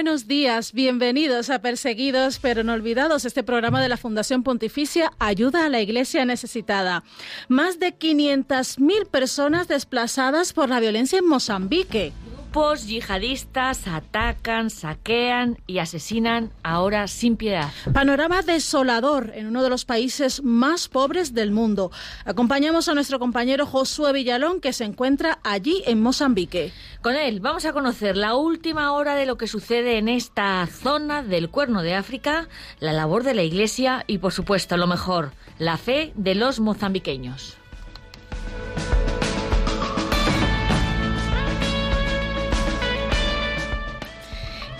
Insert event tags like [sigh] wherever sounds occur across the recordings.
Buenos días, bienvenidos a Perseguidos pero no olvidados, este programa de la Fundación Pontificia Ayuda a la Iglesia Necesitada. Más de 500.000 personas desplazadas por la violencia en Mozambique grupos yihadistas atacan, saquean y asesinan ahora sin piedad. Panorama desolador en uno de los países más pobres del mundo. Acompañamos a nuestro compañero Josué Villalón que se encuentra allí en Mozambique. Con él vamos a conocer la última hora de lo que sucede en esta zona del Cuerno de África, la labor de la Iglesia y por supuesto lo mejor, la fe de los mozambiqueños.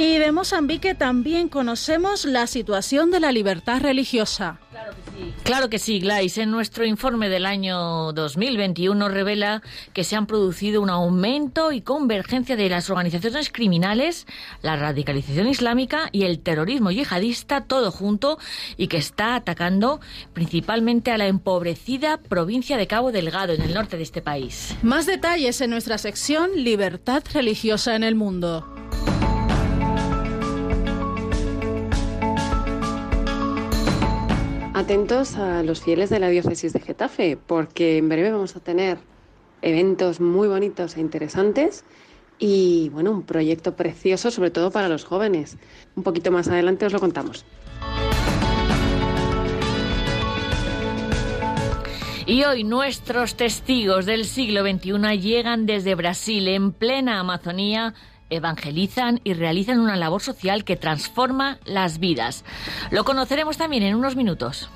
Y de Mozambique también conocemos la situación de la libertad religiosa. Claro que sí. Claro que sí, Glais. En nuestro informe del año 2021 revela que se han producido un aumento y convergencia de las organizaciones criminales, la radicalización islámica y el terrorismo yihadista, todo junto, y que está atacando principalmente a la empobrecida provincia de Cabo Delgado, en el norte de este país. Más detalles en nuestra sección Libertad religiosa en el mundo. Atentos a los fieles de la diócesis de Getafe, porque en breve vamos a tener eventos muy bonitos e interesantes y bueno, un proyecto precioso, sobre todo para los jóvenes. Un poquito más adelante os lo contamos. Y hoy nuestros testigos del siglo XXI llegan desde Brasil, en plena Amazonía, evangelizan y realizan una labor social que transforma las vidas. Lo conoceremos también en unos minutos.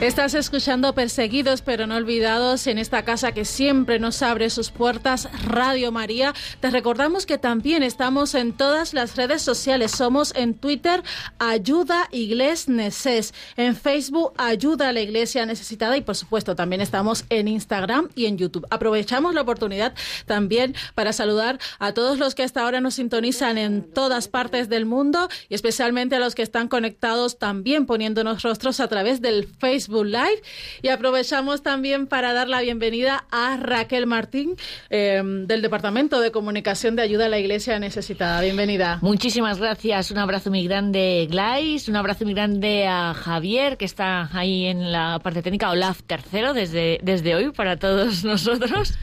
Estás escuchando Perseguidos pero no olvidados en esta casa que siempre nos abre sus puertas, Radio María. Te recordamos que también estamos en todas las redes sociales. Somos en Twitter Ayuda Igles Neces, en Facebook Ayuda a la Iglesia Necesitada y por supuesto también estamos en Instagram y en YouTube. Aprovechamos la oportunidad también para saludar a todos los que hasta ahora nos sintonizan en todas partes del mundo y especialmente a los que están conectados también poniéndonos rostros a través del Facebook Live. Y aprovechamos también para dar la bienvenida a Raquel Martín eh, del Departamento de Comunicación de Ayuda a la Iglesia Necesitada. Bienvenida. Muchísimas gracias. Un abrazo muy grande, Glais. Un abrazo muy grande a Javier, que está ahí en la parte técnica. Olaf tercero desde, desde hoy para todos [laughs] nosotros.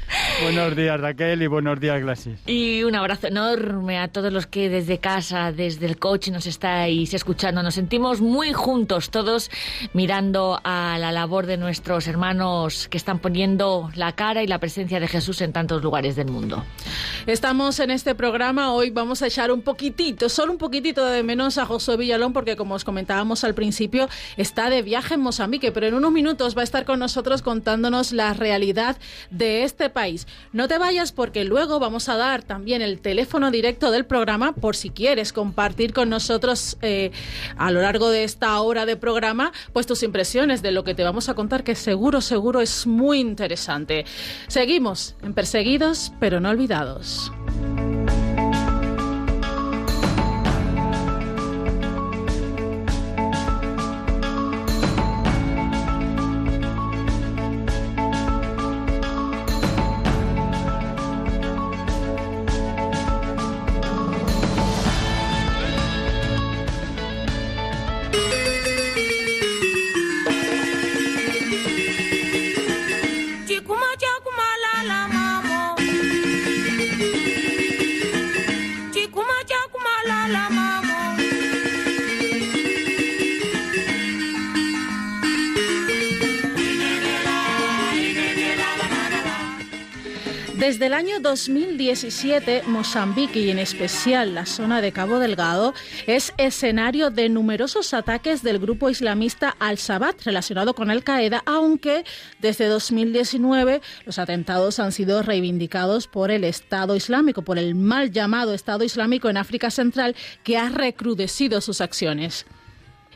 Buenos días, Raquel, y buenos días, Glasis. Y un abrazo enorme a todos los que desde casa, desde el coche nos estáis escuchando. Nos sentimos muy juntos todos mirando a la labor de nuestros hermanos que están poniendo la cara y la presencia de Jesús en tantos lugares del mundo. Estamos en este programa, hoy vamos a echar un poquitito, solo un poquitito de menos a Josué Villalón porque como os comentábamos al principio, está de viaje en Mozambique, pero en unos minutos va a estar con nosotros contándonos la realidad de este país. No te vayas porque luego vamos a dar también el teléfono directo del programa por si quieres compartir con nosotros eh, a lo largo de esta hora de programa pues tus impresiones de lo que te vamos a contar, que seguro, seguro es muy interesante. Seguimos en Perseguidos, pero no olvidados. 2017, Mozambique y en especial la zona de Cabo Delgado es escenario de numerosos ataques del grupo islamista Al-Shabaab relacionado con Al-Qaeda, aunque desde 2019 los atentados han sido reivindicados por el Estado Islámico, por el mal llamado Estado Islámico en África Central, que ha recrudecido sus acciones.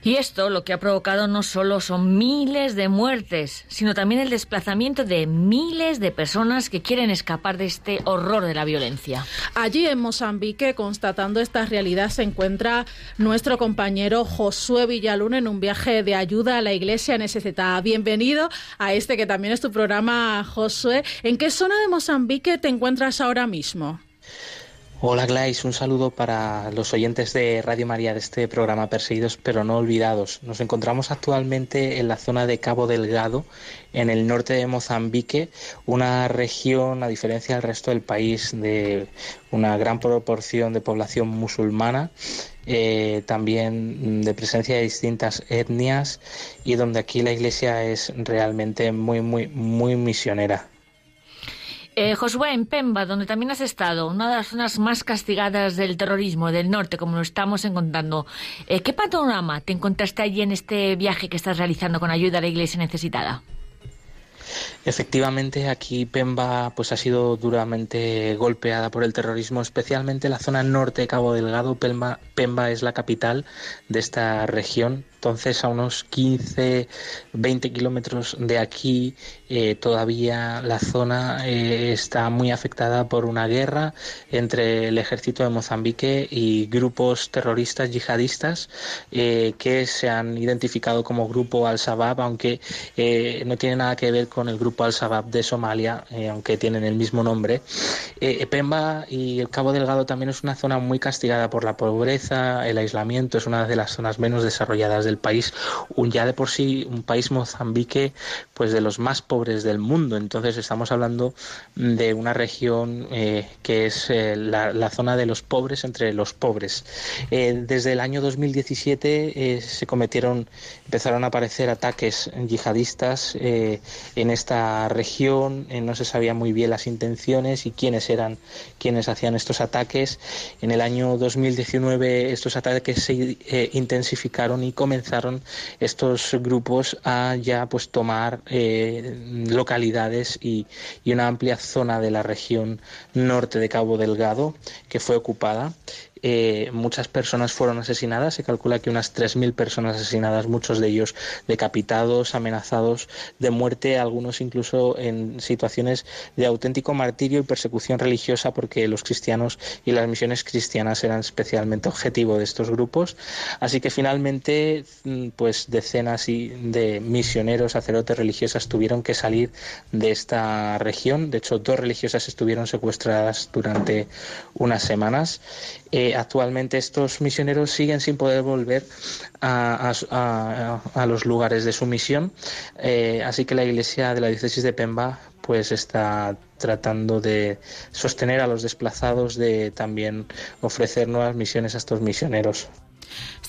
Y esto lo que ha provocado no solo son miles de muertes, sino también el desplazamiento de miles de personas que quieren escapar de este horror de la violencia. Allí en Mozambique, constatando esta realidad, se encuentra nuestro compañero Josué Villaluna en un viaje de ayuda a la iglesia necesitada. Bienvenido a este que también es tu programa, Josué. ¿En qué zona de Mozambique te encuentras ahora mismo? Hola Glais, un saludo para los oyentes de Radio María de este programa Perseguidos pero no olvidados. Nos encontramos actualmente en la zona de Cabo Delgado, en el norte de Mozambique, una región, a diferencia del resto del país, de una gran proporción de población musulmana, eh, también de presencia de distintas etnias y donde aquí la iglesia es realmente muy, muy, muy misionera. Eh, Josué, en Pemba, donde también has estado, una de las zonas más castigadas del terrorismo del norte, como lo estamos encontrando, eh, ¿qué panorama te encontraste allí en este viaje que estás realizando con ayuda a la iglesia necesitada? Efectivamente, aquí Pemba pues ha sido duramente golpeada por el terrorismo, especialmente la zona norte de Cabo Delgado. Pemba, es la capital de esta región entonces, a unos 15, 20 kilómetros de aquí, eh, todavía la zona eh, está muy afectada por una guerra entre el ejército de Mozambique y grupos terroristas yihadistas eh, que se han identificado como grupo Al-Shabaab, aunque no tiene nada que ver con el grupo Al-Shabaab de Somalia, aunque tienen el mismo nombre. Pemba y el Cabo Delgado también es una zona muy castigada por la pobreza, el aislamiento, es una de las zonas menos desarrolladas del país, un, ya de por sí un país Mozambique, pues de los más pobres del mundo. Entonces estamos hablando de una región eh, que es eh, la, zona de los pobres entre los pobres. Eh, desde el año 2017 se cometieron, empezaron a aparecer ataques yihadistas en esta región. no se sabía muy bien las intenciones y quiénes eran quienes hacían estos ataques. En el año 2019 estos ataques se intensificaron y comenzaron comenzaron estos grupos a ya pues tomar eh, localidades y, y una amplia zona de la región norte de Cabo Delgado que fue ocupada eh, muchas personas fueron asesinadas. Se calcula que unas 3.000 personas asesinadas, muchos de ellos decapitados, amenazados de muerte, algunos incluso en situaciones de auténtico martirio y persecución religiosa, porque los cristianos y las misiones cristianas eran especialmente objetivo de estos grupos. Así que finalmente, mm, pues decenas de misioneros, sacerdotes religiosas tuvieron que salir de esta región. De hecho, dos religiosas estuvieron secuestradas durante unas semanas. Eh, actualmente estos misioneros siguen sin poder volver a, los lugares de su misión, eh, así que la Iglesia de la diócesis de Pemba pues está tratando de sostener a los desplazados, de también ofrecer nuevas misiones a estos misioneros.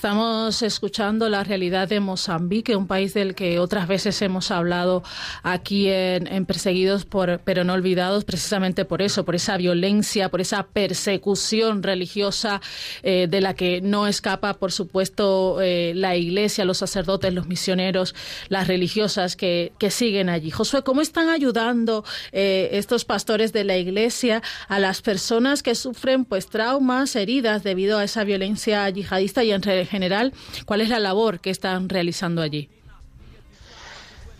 Estamos escuchando la realidad de Mozambique, un país del que otras veces hemos hablado aquí en, Perseguidos por, pero no olvidados, precisamente por eso, por esa violencia, por esa persecución religiosa eh, de la que no escapa, por supuesto, eh, la iglesia, los sacerdotes, los misioneros, las religiosas que, siguen allí. Josué, ¿cómo están ayudando eh, estos pastores de la iglesia a las personas que sufren pues traumas, heridas debido a esa violencia yihadista y general, ¿cuál es la labor que están realizando allí?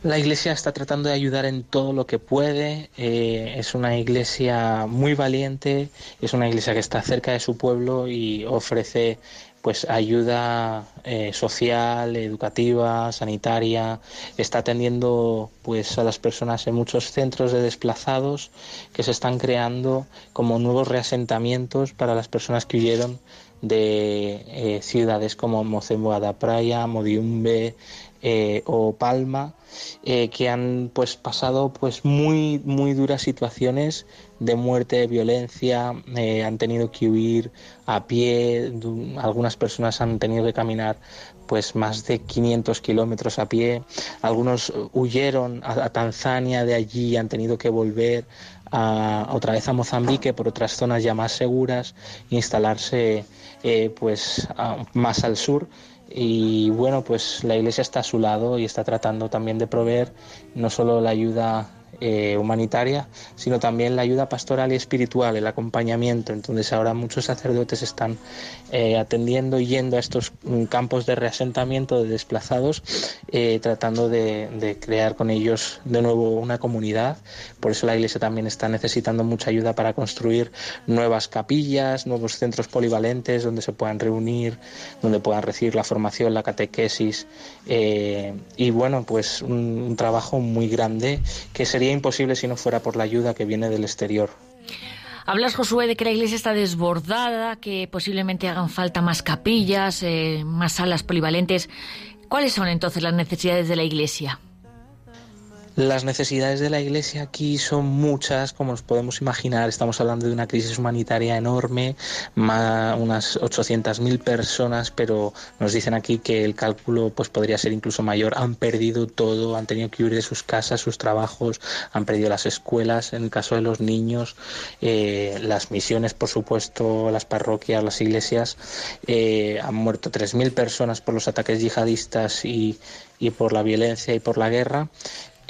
La iglesia está tratando de ayudar en todo lo que puede. Eh, es una iglesia muy valiente, es una iglesia que está cerca de su pueblo y ofrece pues ayuda eh, social, educativa, sanitaria, está atendiendo pues a las personas en muchos centros de desplazados que se están creando como nuevos reasentamientos para las personas que huyeron de eh, ciudades como Mocemboa da Praia, Modiumbe eh, o Palma, eh, que han pues pasado pues muy muy duras situaciones de muerte, de violencia, han tenido que huir a pie, algunas personas han tenido que caminar pues más de 500 kilómetros a pie, algunos huyeron a, a Tanzania de allí, han tenido que volver otra vez a Mozambique por otras zonas ya más seguras, instalarse eh, pues más al sur y bueno pues la iglesia está a su lado y está tratando también de proveer no solo la ayuda eh, humanitaria, sino también la ayuda pastoral y espiritual, el acompañamiento. Entonces ahora muchos sacerdotes están eh, atendiendo y yendo a estos mm, campos de reasentamiento de desplazados, eh, tratando de, crear con ellos de nuevo una comunidad. Por eso la Iglesia también está necesitando mucha ayuda para construir nuevas capillas, nuevos centros polivalentes donde se puedan reunir, donde puedan recibir la formación, la catequesis. y bueno, pues un trabajo muy grande que sería imposible si no fuera por la ayuda que viene del exterior. Hablas, Josué, de que la iglesia está desbordada, que posiblemente hagan falta más capillas, eh, más salas polivalentes. ¿Cuáles son entonces las necesidades de la iglesia? Las necesidades de la Iglesia aquí son muchas, como nos podemos imaginar. Estamos hablando de una crisis humanitaria enorme, más, unas 800.000 personas, pero nos dicen aquí que el cálculo pues podría ser incluso mayor. Han perdido todo, han tenido que huir de sus casas, sus trabajos, han perdido las escuelas, en el caso de los niños, eh, las misiones, por supuesto, las parroquias, las iglesias. Eh, han muerto 3.000 personas por los ataques yihadistas y, y por la violencia y por la guerra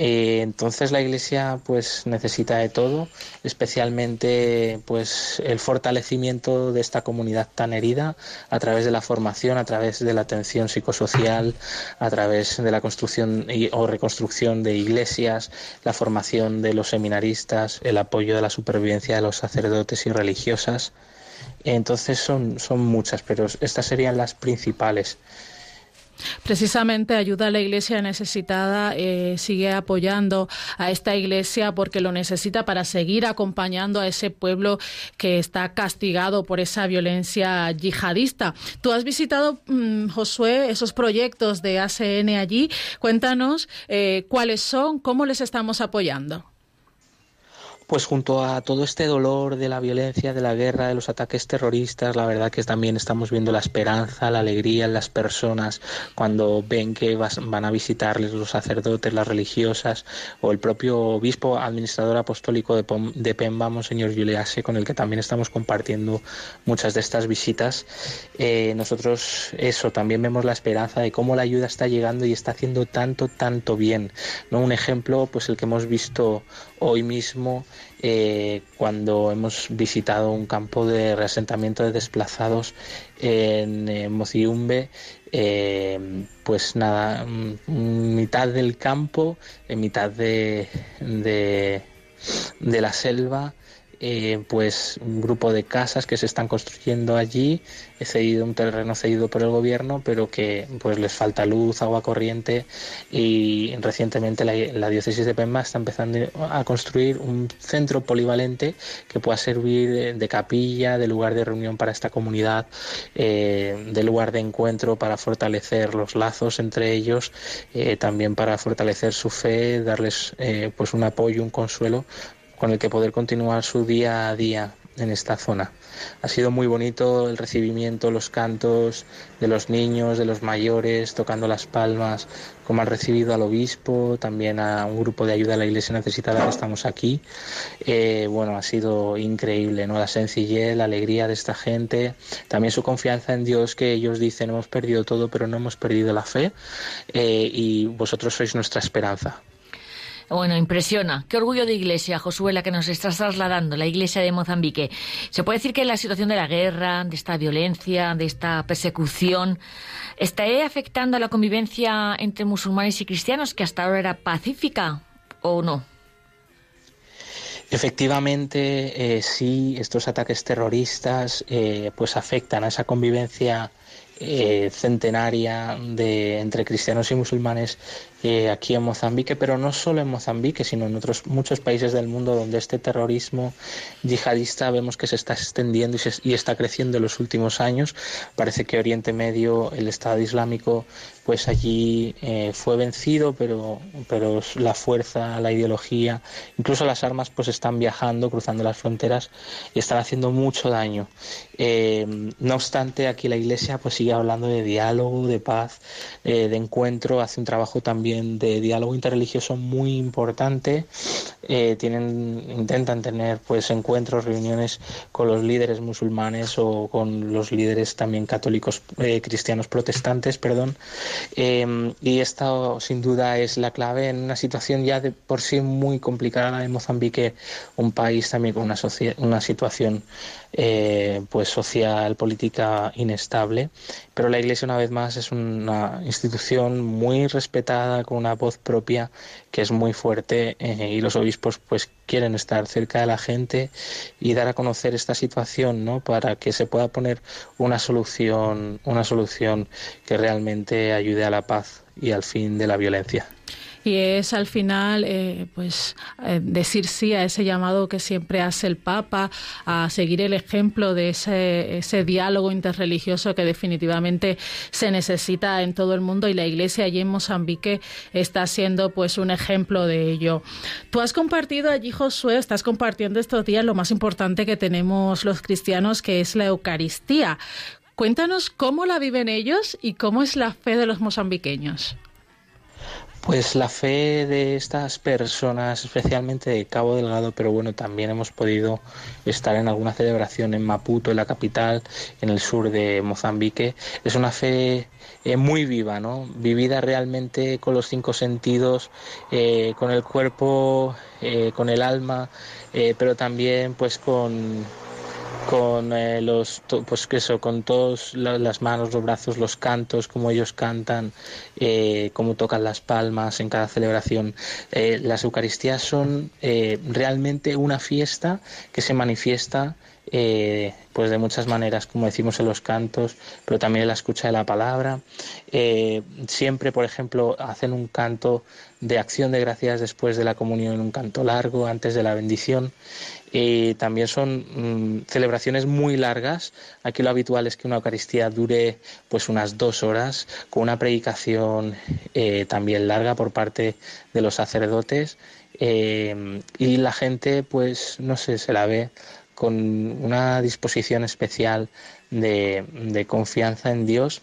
eh, entonces la Iglesia pues necesita de todo, especialmente pues el fortalecimiento de esta comunidad tan herida a través de la formación, a través de la atención psicosocial, a través de la construcción o reconstrucción de iglesias, la formación de los seminaristas, el apoyo de la supervivencia de los sacerdotes y religiosas. Entonces son, son muchas, pero estas serían las principales. Precisamente ayuda a la iglesia necesitada, eh, sigue apoyando a esta iglesia porque lo necesita para seguir acompañando a ese pueblo que está castigado por esa violencia yihadista. Tú has visitado, mm, Josué, esos proyectos de ACN allí. Cuéntanos eh, cuáles son, cómo les estamos apoyando pues junto a todo este dolor de la violencia, de la guerra, de los ataques terroristas, la verdad que también estamos viendo la esperanza, la alegría en las personas cuando ven que van a visitarles los sacerdotes, las religiosas o el propio obispo administrador apostólico de, Pemba, Monseñor Juliase, con el que también estamos compartiendo muchas de estas visitas. Eh, nosotros eso, también vemos la esperanza de cómo la ayuda está llegando y está haciendo tanto, tanto bien. ¿no? Un ejemplo, pues el que hemos visto hoy mismo eh, cuando hemos visitado un campo de reasentamiento de desplazados en eh, Mociumbe, eh, pues nada, mm, mitad del campo, en mitad de, de la selva, eh, pues un grupo de casas que se están construyendo allí, he cedido un terreno cedido por el gobierno, pero que pues les falta luz, agua corriente. Y recientemente la, diócesis de Pemba está empezando a construir un centro polivalente que pueda servir de, capilla, de lugar de reunión para esta comunidad, eh, de lugar de encuentro para fortalecer los lazos entre ellos, eh, también para fortalecer su fe, darles pues un apoyo, un consuelo con el que poder continuar su día a día en esta zona. Ha sido muy bonito el recibimiento, los cantos de los niños, de los mayores, tocando las palmas, como han recibido al obispo, también a un grupo de ayuda a la iglesia necesitada que estamos aquí. Eh, bueno, ha sido increíble, ¿no? La sencillez, la alegría de esta gente, también su confianza en Dios, que ellos dicen, hemos perdido todo, pero no hemos perdido la fe, eh, y vosotros sois nuestra esperanza. Bueno, impresiona. Qué orgullo de iglesia, Josué, la que nos estás trasladando, la iglesia de Mozambique. Se puede decir que la situación de la guerra, de esta violencia, de esta persecución, está afectando a la convivencia entre musulmanes y cristianos, que hasta ahora era pacífica, ¿o no? Efectivamente, eh, sí, estos ataques terroristas eh, pues afectan a esa convivencia eh, centenaria de entre cristianos y musulmanes eh, aquí en Mozambique, pero no solo en Mozambique, sino en otros muchos países del mundo donde este terrorismo yihadista vemos que se está extendiendo y, está creciendo en los últimos años. Parece que Oriente Medio, el Estado Islámico, pues allí eh, fue vencido, pero, pero la fuerza, la ideología, incluso las armas, pues están viajando, cruzando las fronteras y están haciendo mucho daño. Eh, no obstante, aquí la Iglesia pues sigue hablando de diálogo, de paz, de encuentro, hace un trabajo también de diálogo interreligioso muy importante. Eh, tienen, intentan tener pues encuentros, reuniones con los líderes musulmanes o con los líderes también católicos eh, cristianos protestantes, perdón. Eh, y esta sin duda es la clave en una situación ya de por sí muy complicada de Mozambique, un país también con una, una situación eh, pues social, política inestable. Pero la Iglesia, una vez más, es una institución muy respetada, con una voz propia que es muy fuerte eh, y los obispos pues quieren estar cerca de la gente y dar a conocer esta situación, ¿no? Para que se pueda poner una solución, una solución que realmente ayude a la paz y al fin de la violencia y es al final eh, pues eh, decir sí a ese llamado que siempre hace el Papa a seguir el ejemplo de ese, ese diálogo interreligioso que definitivamente se necesita en todo el mundo y la Iglesia allí en Mozambique está siendo pues un ejemplo de ello. Tú has compartido allí Josué, estás compartiendo estos días lo más importante que tenemos los cristianos que es la Eucaristía. Cuéntanos cómo la viven ellos y cómo es la fe de los mozambiqueños. Pues la fe de estas personas, especialmente de Cabo Delgado, pero bueno, también hemos podido estar en alguna celebración en Maputo, en la capital, en el sur de Mozambique, es una fe eh, muy viva, ¿no? Vivida realmente con los cinco sentidos, eh, con el cuerpo, eh, con el alma, pero también pues con con eh, los pues eso con todas las manos los brazos los cantos como ellos cantan eh, cómo tocan las palmas en cada celebración eh, las eucaristías son eh, realmente una fiesta que se manifiesta pues de muchas maneras, como decimos en los cantos, pero también en la escucha de la palabra. siempre, por ejemplo, hacen un canto de acción de gracias después de la comunión, un canto largo antes de la bendición. Y también son mm, celebraciones muy largas. Aquí lo habitual es que una Eucaristía dure pues unas dos horas, con una predicación eh, también larga por parte de los sacerdotes. Eh, y la gente, pues, no sé, se la ve con una disposición especial de confianza en Dios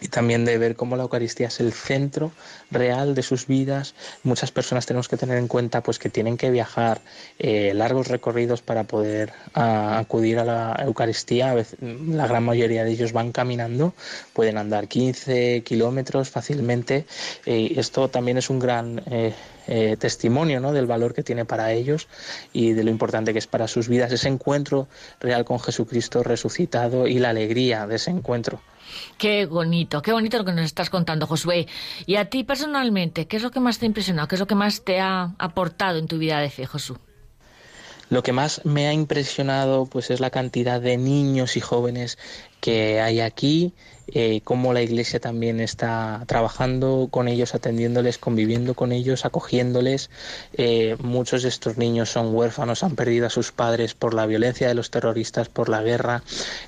y también de ver cómo la Eucaristía es el centro real de sus vidas. Muchas personas tenemos que tener en cuenta pues que tienen que viajar eh, largos recorridos para poder acudir a la Eucaristía. la gran mayoría de ellos van caminando, pueden andar 15 kilómetros fácilmente. y esto también es un gran eh, eh, testimonio ¿no? del valor que tiene para ellos y de lo importante que es para sus vidas ese encuentro real con Jesucristo resucitado y la alegría de ese encuentro. Qué bonito, qué bonito lo que nos estás contando, Josué. Y a ti personalmente, ¿qué es lo que más te ha impresionado? ¿Qué es lo que más te ha aportado en tu vida de fe, Josué? Lo que más me ha impresionado pues es la cantidad de niños y jóvenes que hay aquí eh, cómo la Iglesia también está trabajando con ellos, atendiéndoles, conviviendo con ellos, acogiéndoles. Eh, muchos de estos niños son huérfanos, han perdido a sus padres por la violencia de los terroristas, por la guerra.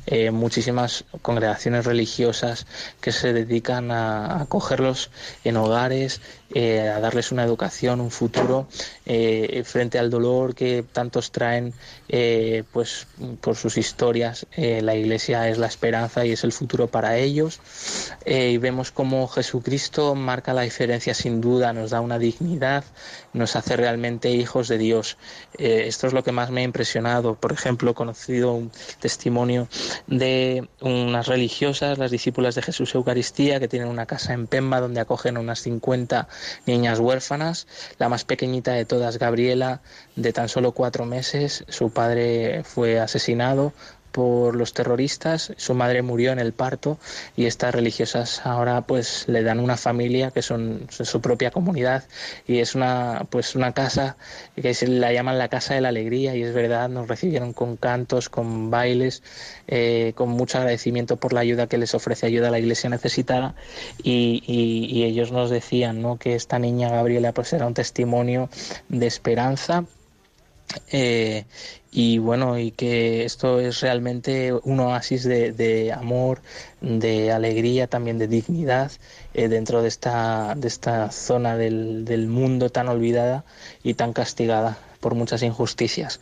Eh, muchísimas congregaciones religiosas que se dedican a acogerlos en hogares, a darles una educación, un futuro frente al dolor que tantos traen, pues por sus historias. la Iglesia es la esperanza y es el futuro para ellos eh, y vemos cómo Jesucristo marca la diferencia sin duda, nos da una dignidad, nos hace realmente hijos de Dios. Eh, esto es lo que más me ha impresionado. Por ejemplo, he conocido un testimonio de unas religiosas, las discípulas de Jesús Eucaristía, que tienen una casa en Pemba donde acogen unas 50 niñas huérfanas. La más pequeñita de todas, Gabriela, de tan solo cuatro meses, su padre fue asesinado por los terroristas, su madre murió en el parto y estas religiosas ahora pues le dan una familia que son, su propia comunidad y es una pues una casa que se la llaman la casa de la alegría y es verdad nos recibieron con cantos, con bailes, eh, con mucho agradecimiento por la ayuda que les ofrece ayuda a la iglesia necesitada y, y ellos nos decían ¿no? que esta niña Gabriela pues era un testimonio de esperanza eh, y bueno, y que esto es realmente un oasis de, amor, de alegría, también de dignidad eh, dentro de esta, de esta zona del, del mundo tan olvidada y tan castigada por muchas injusticias.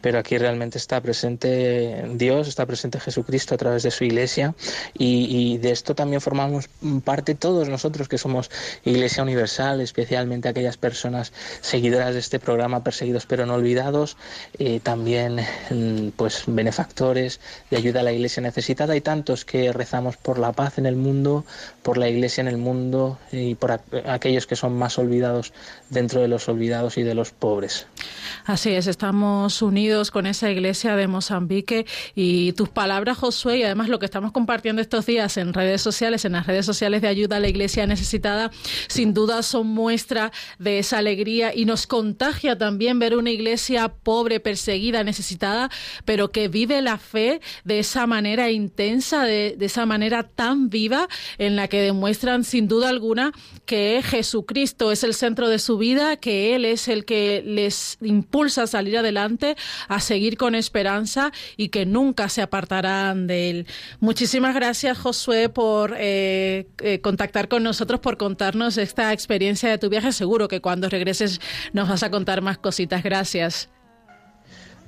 Pero aquí realmente está presente Dios, está presente Jesucristo a través de su iglesia y, de esto también formamos parte todos nosotros que somos Iglesia Universal, especialmente aquellas personas seguidoras de este programa, perseguidos pero no olvidados, eh, también mm, pues benefactores de ayuda a la iglesia necesitada y tantos que rezamos por la paz en el mundo, por la iglesia en el mundo y por aquellos que son más olvidados dentro de los olvidados y de los pobres. Así es, estamos unidos con esa iglesia de Mozambique y tus palabras, Josué, y además lo que estamos compartiendo estos días en redes sociales, en las redes sociales de ayuda a la iglesia necesitada, sin duda son muestra de esa alegría y nos contagia también ver una iglesia pobre, perseguida, necesitada, pero que vive la fe de esa manera intensa, de, de esa manera tan viva, en la que demuestran sin duda alguna que Jesucristo es el centro de su vida, que Él es el que les impulsa a salir adelante, a seguir con esperanza y que nunca se apartarán de Él. Muchísimas gracias, Josué, por eh, eh, contactar con nosotros, por contarnos esta experiencia de tu viaje. Seguro que cuando regreses nos vas a contar más cositas. Gracias.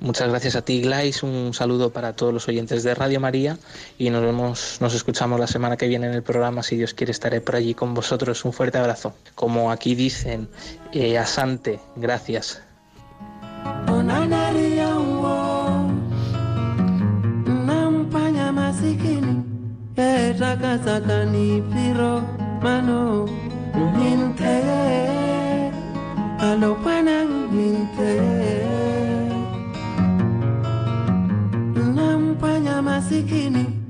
Muchas gracias a ti, Glais. Un saludo para todos los oyentes de Radio María y nos vemos, nos escuchamos la semana que viene en el programa. Si Dios quiere, estaré por allí con vosotros. Un fuerte abrazo. Como aquí dicen, eh, Asante, gracias. saka saka piro mano nuhinte. Alo panang hinte nampanya masikini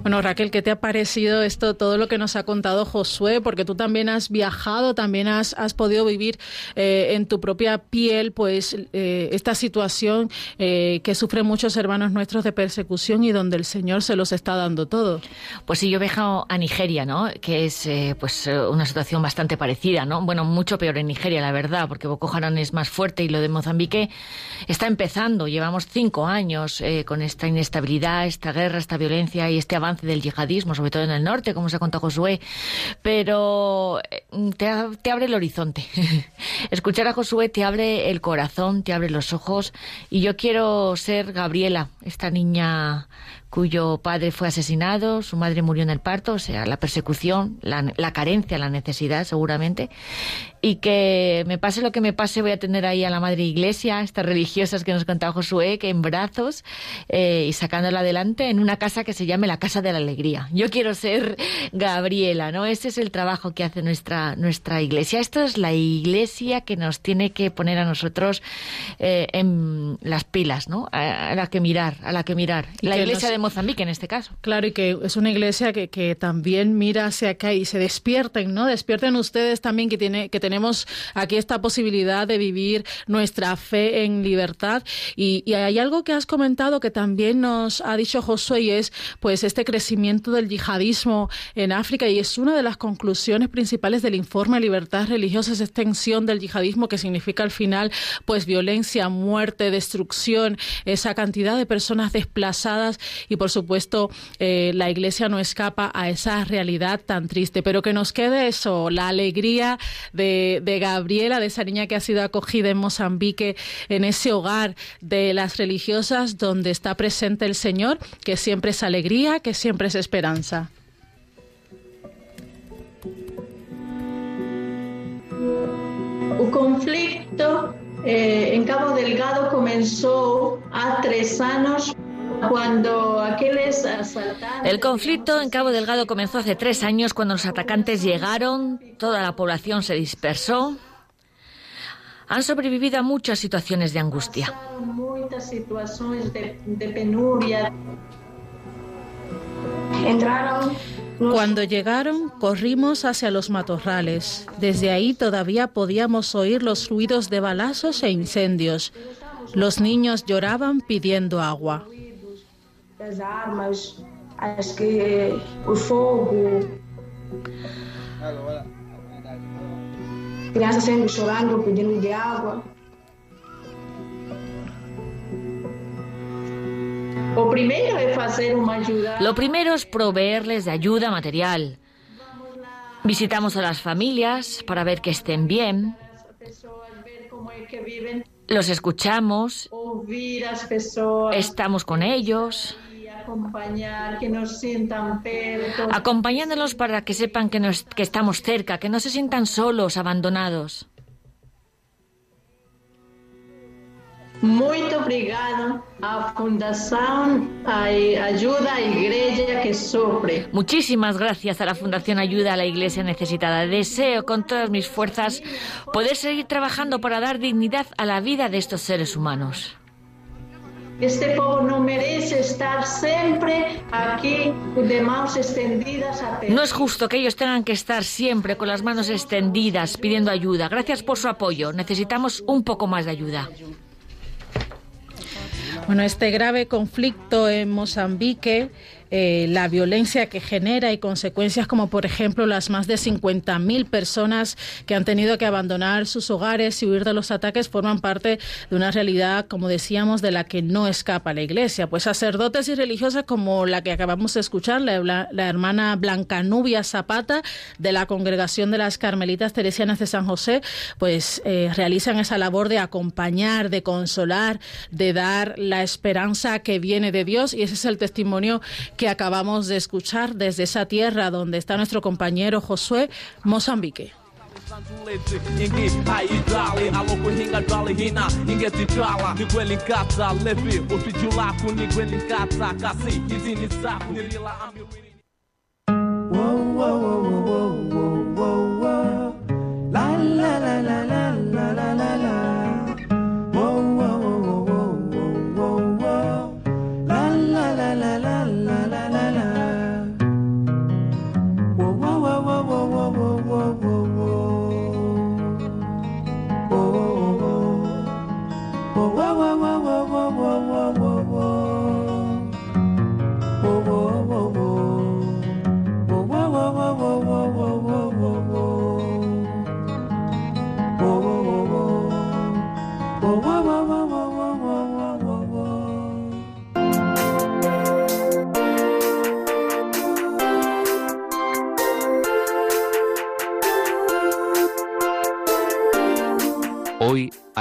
Bueno, Raquel, ¿qué te ha parecido esto, todo lo que nos ha contado Josué? Porque tú también has viajado, también has, has podido vivir eh, en tu propia piel, pues, eh, esta situación eh, que sufren muchos hermanos nuestros de persecución y donde el Señor se los está dando todo. Pues sí, yo he viajado a Nigeria, ¿no? Que es, pues, una situación bastante parecida, ¿no? Bueno, mucho peor en Nigeria, la verdad, porque Boko Haram es más fuerte y lo de Mozambique está empezando. Llevamos cinco años con esta inestabilidad, esta guerra, esta violencia y este avance del yihadismo, sobre todo en el norte, como se contado Josué, pero eh, te, te abre el horizonte. [laughs] Escuchar a Josué te abre el corazón, te abre los ojos y yo quiero ser Gabriela, esta niña cuyo padre fue asesinado, su madre murió en el parto, o sea, la persecución, la, la, carencia, la necesidad seguramente, y que me pase lo que me pase, voy a tener ahí a la Madre Iglesia, estas religiosas que nos contaba Josué, que en brazos eh, y sacándola adelante en una casa que se llame la Casa de la Alegría. Yo quiero ser Gabriela, ¿no? Ese es el trabajo que hace nuestra, nuestra Iglesia. Esto es la Iglesia que nos tiene que poner a nosotros eh, en las pilas, ¿no? A, la que mirar, a la que mirar. La Iglesia de Mozambique en este caso. Claro, y que es una iglesia que, que también mira hacia acá y se despierten, ¿no? Despierten ustedes también que, tiene, que tenemos aquí esta posibilidad de vivir nuestra fe en libertad. Y, hay algo que has comentado que también nos ha dicho Josué y es pues este crecimiento del yihadismo en África y es una de las conclusiones principales del informe Libertad Religiosa, esa extensión del yihadismo que significa al final pues violencia, muerte, destrucción, esa cantidad de personas desplazadas y por supuesto eh, la Iglesia no escapa a esa realidad tan triste. Pero que nos quede eso, la alegría de, Gabriela, de esa niña que ha sido acogida en Mozambique, en ese hogar de las religiosas donde está presente el Señor, que siempre es alegría, que siempre es esperanza. O conflicto eh, en Cabo Delgado comenzó há tres anos cuando aquellos El conflicto en Cabo Delgado comenzó hace tres años cuando los atacantes llegaron, toda la población se dispersó. Han sobrevivido a muchas situaciones de angustia. Muchas situaciones de, de penuria. Entraron cuando llegaron, corrimos hacia los matorrales. Desde ahí todavía podíamos oír los ruidos de balazos e incendios. Los niños lloraban pidiendo agua. Das armas, acho que o fogo. Crianças sempre chorando, pedindo de água. O primeiro é fazer uma ajuda. Lo primero es proveerles de ayuda material. Visitamos a las familias para ver que estén bien. Los escuchamos. Estamos con ellos. Acompañar, que nos sientan Acompañándolos para que sepan que, nos, que estamos cerca, que no se sientan solos, abandonados. Muito obrigado a Fundación Ayuda a Iglesia que Sufre. Muchísimas gracias a la Fundación Ayuda a la Iglesia Necesitada. Deseo con todas mis fuerzas poder seguir trabajando para dar dignidad a la vida de estos seres humanos. Este pueblo no merece estar siempre aquí de manos extendidas a No es justo que ellos tengan que estar siempre con las manos extendidas pidiendo ayuda. Gracias por su apoyo. Necesitamos un poco más de ayuda. Bueno, este grave conflicto en Mozambique eh, la violencia que genera y consecuencias como, por ejemplo, las más de 50.000 personas que han tenido que abandonar sus hogares y huir de los ataques forman parte de una realidad, como decíamos, de la que no escapa la Iglesia. Pues sacerdotes y religiosas como la que acabamos de escuchar, la, hermana Blanca Nubia Zapata de la Congregación de las Carmelitas Teresianas de San José, pues eh, realizan esa labor de acompañar, de consolar, de dar la esperanza que viene de Dios y ese es el testimonio que acabamos de escuchar desde esa tierra donde está nuestro compañero Josué, Mozambique.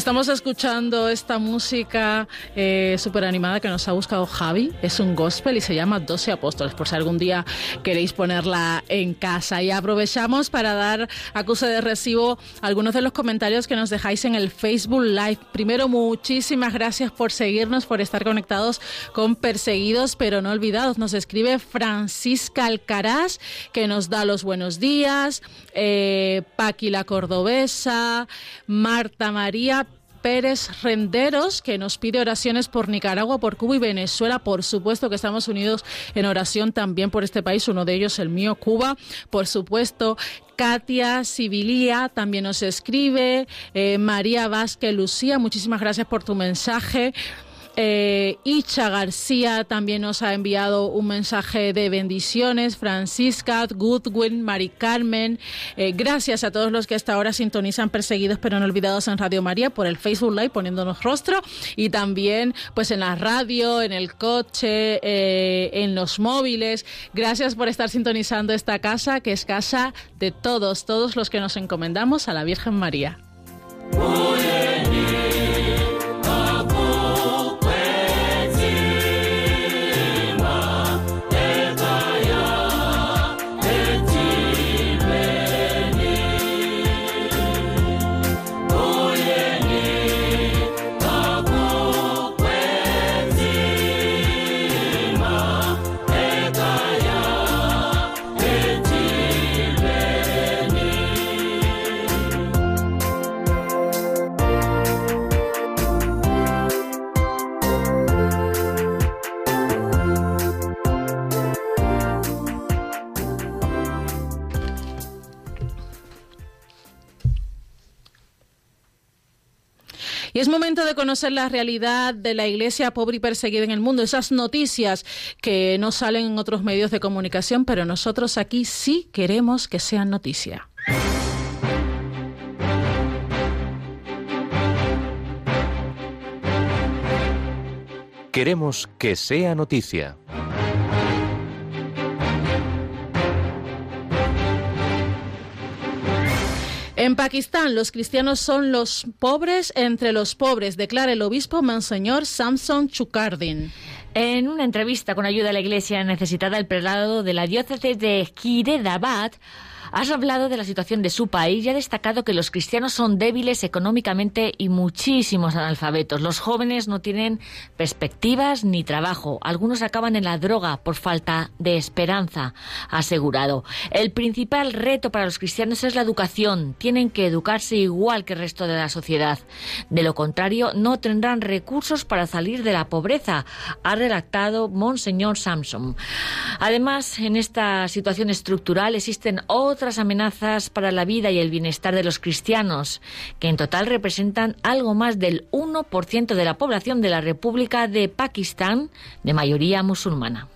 Estamos escuchando esta música eh, súper animada que nos ha buscado Javi. Es un gospel y se llama 12 Apóstoles, por si algún día queréis ponerla en casa. Y aprovechamos para dar acuse de recibo algunos de los comentarios que nos dejáis en el Facebook Live. Primero, muchísimas gracias por seguirnos, por estar conectados con Perseguidos pero no olvidados. Nos escribe Francisca Alcaraz, que nos da los buenos días. Eh, Paqui la Cordobesa, Marta María Pérez Renderos, que nos pide oraciones por Nicaragua, por Cuba y Venezuela. Por supuesto que estamos unidos en oración también por este país, uno de ellos el mío, Cuba. Por supuesto, Katia Sibilía también nos escribe. Eh, María Vázquez Lucía, muchísimas gracias por tu mensaje. Eh, Icha García también nos ha enviado un mensaje de bendiciones. Francisca, Goodwin, Mari Carmen. Eh, gracias a todos los que hasta ahora sintonizan Perseguidos pero no olvidados en Radio María por el Facebook Live poniéndonos rostro y también pues en la radio, en el coche, eh, en los móviles. Gracias por estar sintonizando esta casa que es casa de todos, todos los que nos encomendamos a la Virgen María. Momento de conocer la realidad de la iglesia pobre y perseguida en el mundo, esas noticias que no salen en otros medios de comunicación, pero nosotros aquí sí queremos que sean noticia. Queremos que sea noticia. En Pakistán, los cristianos son los pobres entre los pobres, declara el obispo Monseñor Samson Chukardin. En una entrevista con ayuda a la iglesia necesitada, el prelado de la diócesis de Kiredabad Has hablado de la situación de su país y ha destacado que los cristianos son débiles económicamente y muchísimos analfabetos. Los jóvenes no tienen perspectivas ni trabajo. Algunos acaban en la droga por falta de esperanza, ha asegurado. El principal reto para los cristianos es la educación. Tienen que educarse igual que el resto de la sociedad. De lo contrario, no tendrán recursos para salir de la pobreza, ha redactado Monseñor Samson. Además, en esta situación estructural existen otros otras amenazas para la vida y el bienestar de los cristianos, que en total representan algo más del 1% de la población de la República de Pakistán, de mayoría musulmana.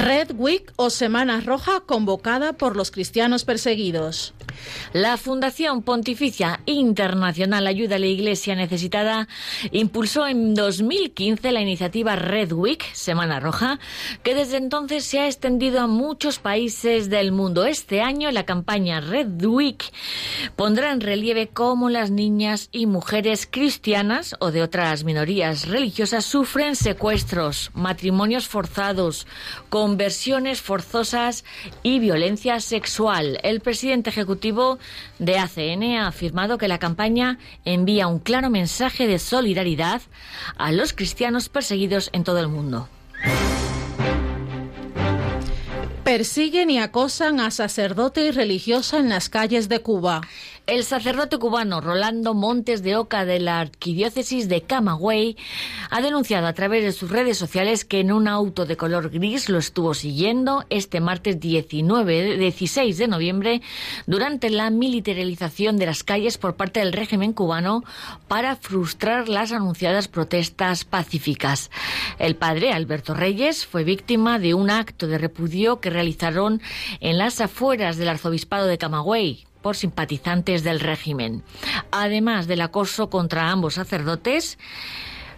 Red Week o Semana Roja convocada por los cristianos perseguidos. La Fundación Pontificia Internacional Ayuda a la Iglesia Necesitada impulsó en 2015 la iniciativa Red Week, Semana Roja, que desde entonces se ha extendido a muchos países del mundo. Este año la campaña Red Week pondrá en relieve cómo las niñas y mujeres cristianas o de otras minorías religiosas sufren secuestros, matrimonios forzados, conversiones forzosas y violencia sexual. El presidente ejecutivo de ACN ha afirmado que la campaña envía un claro mensaje de solidaridad a los cristianos perseguidos en todo el mundo. Persiguen y acosan a sacerdote y religiosa en las calles de Cuba. El sacerdote cubano Rolando Montes de Oca de la Arquidiócesis de Camagüey ha denunciado a través de sus redes sociales que en un auto de color gris lo estuvo siguiendo este martes 19, 16 de noviembre durante la militarización de las calles por parte del régimen cubano para frustrar las anunciadas protestas pacíficas. El padre Alberto Reyes fue víctima de un acto de repudio que realizaron en las afueras del arzobispado de Camagüey por simpatizantes del régimen. Además del acoso contra ambos sacerdotes,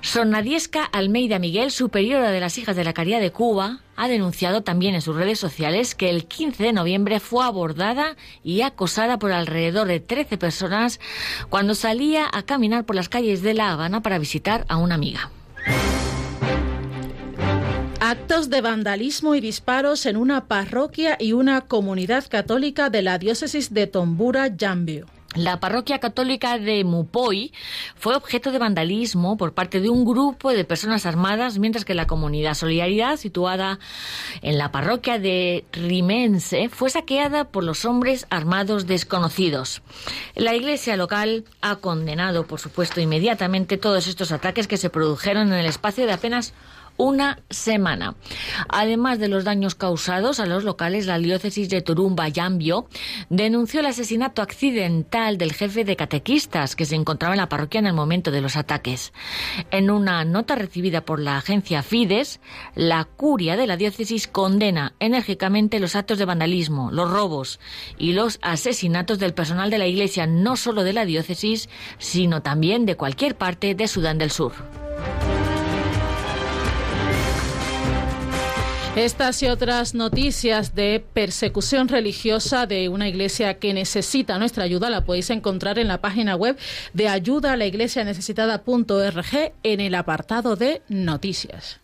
Sonadiesca Almeida Miguel, superiora de las Hijas de la Caridad de Cuba, ha denunciado también en sus redes sociales que el 15 de noviembre fue abordada y acosada por alrededor de 13 personas cuando salía a caminar por las calles de La Habana para visitar a una amiga. Actos de vandalismo y disparos en una parroquia y una comunidad católica de la diócesis de Tombura, Yambio. La parroquia católica de Mupoy fue objeto de vandalismo por parte de un grupo de personas armadas, mientras que la comunidad Solidaridad, situada en la parroquia de Rimense, fue saqueada por los hombres armados desconocidos. La iglesia local ha condenado, por supuesto, inmediatamente todos estos ataques que se produjeron en el espacio de apenas una semana. Además de los daños causados a los locales, la diócesis de Turumba, Yambio, denunció el asesinato accidental del jefe de catequistas que se encontraba en la parroquia en el momento de los ataques. En una nota recibida por la agencia Fides, la curia de la diócesis condena enérgicamente los actos de vandalismo, los robos y los asesinatos del personal de la iglesia, no solo de la diócesis, sino también de cualquier parte de Sudán del Sur. Estas y otras noticias de persecución religiosa de una iglesia que necesita nuestra ayuda la podéis encontrar en la página web de ayuda a la iglesia en el apartado de noticias.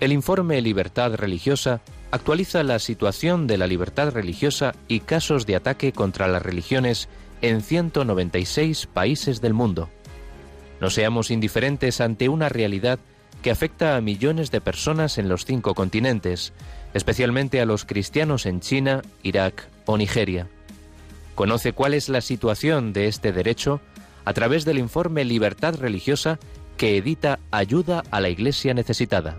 El informe Libertad Religiosa actualiza la situación de la libertad religiosa y casos de ataque contra las religiones en 196 países del mundo. No seamos indiferentes ante una realidad afecta a millones de personas en los cinco continentes, especialmente a los cristianos en China, Irak o Nigeria. Conoce cuál es la situación de este derecho a través del informe Libertad Religiosa que edita Ayuda a la Iglesia Necesitada.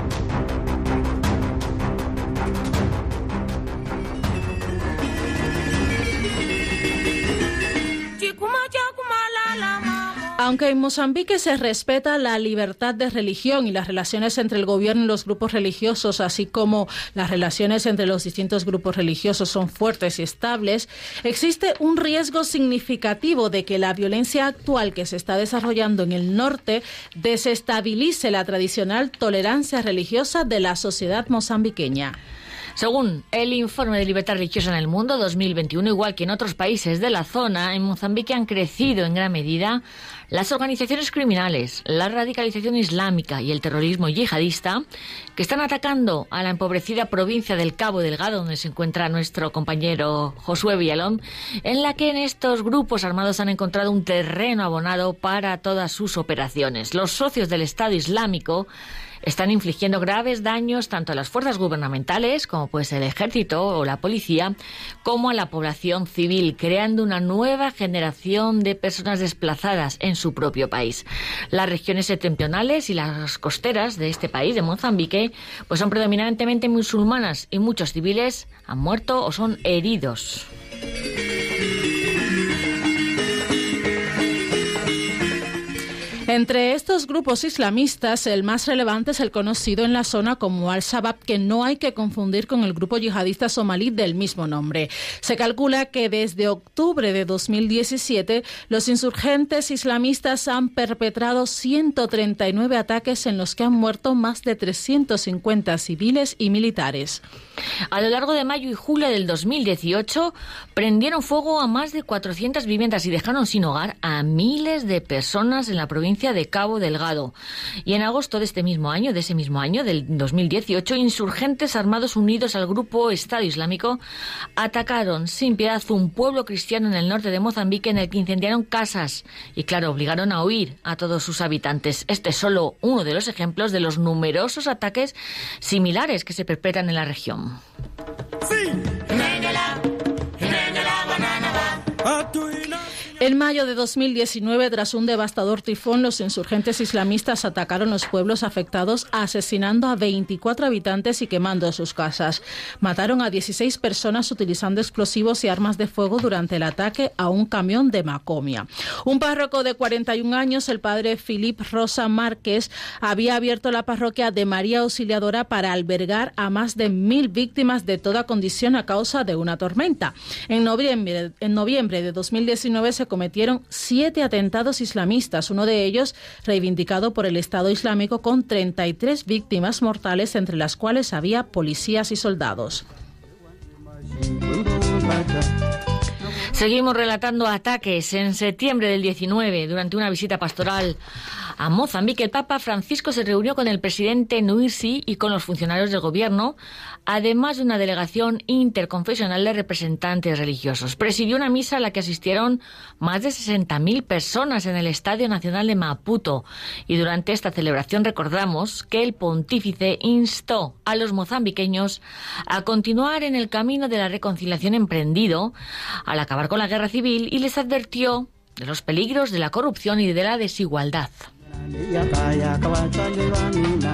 Aunque en Mozambique se respeta la libertad de religión y las relaciones entre el gobierno y los grupos religiosos, así como las relaciones entre los distintos grupos religiosos son fuertes y estables, existe un riesgo significativo de que la violencia actual que se está desarrollando en el norte desestabilice la tradicional tolerancia religiosa de la sociedad mozambiqueña. Según el informe de libertad religiosa en el mundo 2021, igual que en otros países de la zona, en Mozambique han crecido en gran medida las organizaciones criminales, la radicalización islámica y el terrorismo yihadista que están atacando a la empobrecida provincia del Cabo Delgado, donde se encuentra nuestro compañero Josué Villalón, en la que en estos grupos armados han encontrado un terreno abonado para todas sus operaciones. Los socios del Estado Islámico están infligiendo graves daños tanto a las fuerzas gubernamentales, como puede ser el ejército o la policía, como a la población civil, creando una nueva generación de personas desplazadas en su propio país. Las regiones septentrionales y las costeras de este país, de Mozambique, pues son predominantemente musulmanas y muchos civiles han muerto o son heridos. Entre estos grupos islamistas, el más relevante es el conocido en la zona como Al-Shabaab, que no hay que confundir con el grupo yihadista somalí del mismo nombre. Se calcula que desde octubre de 2017 los insurgentes islamistas han perpetrado 139 ataques en los que han muerto más de 350 civiles y militares. A lo largo de mayo y julio del 2018 prendieron fuego a más de 400 viviendas y dejaron sin hogar a miles de personas en la provincia de Cabo Delgado. Y en agosto de este mismo año, de ese mismo año, del 2018, insurgentes armados unidos al grupo Estado Islámico atacaron sin piedad un pueblo cristiano en el norte de Mozambique en el que incendiaron casas y, claro, obligaron a huir a todos sus habitantes. Este es solo uno de los ejemplos de los numerosos ataques similares que se perpetran en la región. En mayo de 2019, tras un devastador tifón, los insurgentes islamistas atacaron los pueblos afectados, asesinando a 24 habitantes y quemando sus casas. Mataron a 16 personas utilizando explosivos y armas de fuego durante el ataque a un camión de Macomia. Un párroco de 41 años, el padre Filip Rosa Márquez, había abierto la parroquia de María Auxiliadora para albergar a más de mil víctimas de toda condición a causa de una tormenta. En noviembre, en noviembre de 2019 se cometieron siete atentados islamistas, uno de ellos reivindicado por el Estado Islámico con 33 víctimas mortales, entre las cuales había policías y soldados. Seguimos relatando ataques. En septiembre del 19, durante una visita pastoral a Mozambique, el Papa Francisco se reunió con el presidente Nuirsi y con los funcionarios del gobierno, además de una delegación interconfesional de representantes religiosos. Presidió una misa a la que asistieron más de 60.000 personas en el Estadio Nacional de Maputo. Y durante esta celebración recordamos que el pontífice instó a los mozambiqueños a continuar en el camino de la reconciliación emprendido al acabar con la guerra civil y les advirtió de los peligros de la corrupción y de la desigualdad. yakayakawatswalelwa mina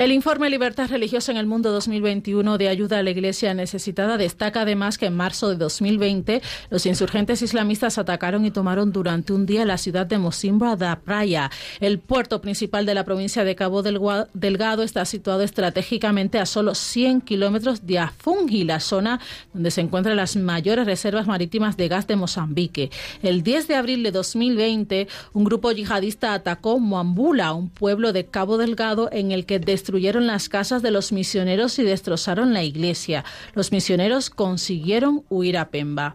El informe Libertad Religiosa en el Mundo 2021 de ayuda a la Iglesia necesitada destaca además que en marzo de 2020 los insurgentes islamistas atacaron y tomaron durante un día la ciudad de Mosimbra da Praia. El puerto principal de la provincia de Cabo Delgado está situado estratégicamente a solo 100 kilómetros de Afungi, la zona donde se encuentran las mayores reservas marítimas de gas de Mozambique. El 10 de abril de 2020, un grupo yihadista atacó Moambula, un pueblo de Cabo Delgado en el que destruyó destruyeron las casas de los misioneros y destrozaron la iglesia. Los misioneros consiguieron huir a Pemba.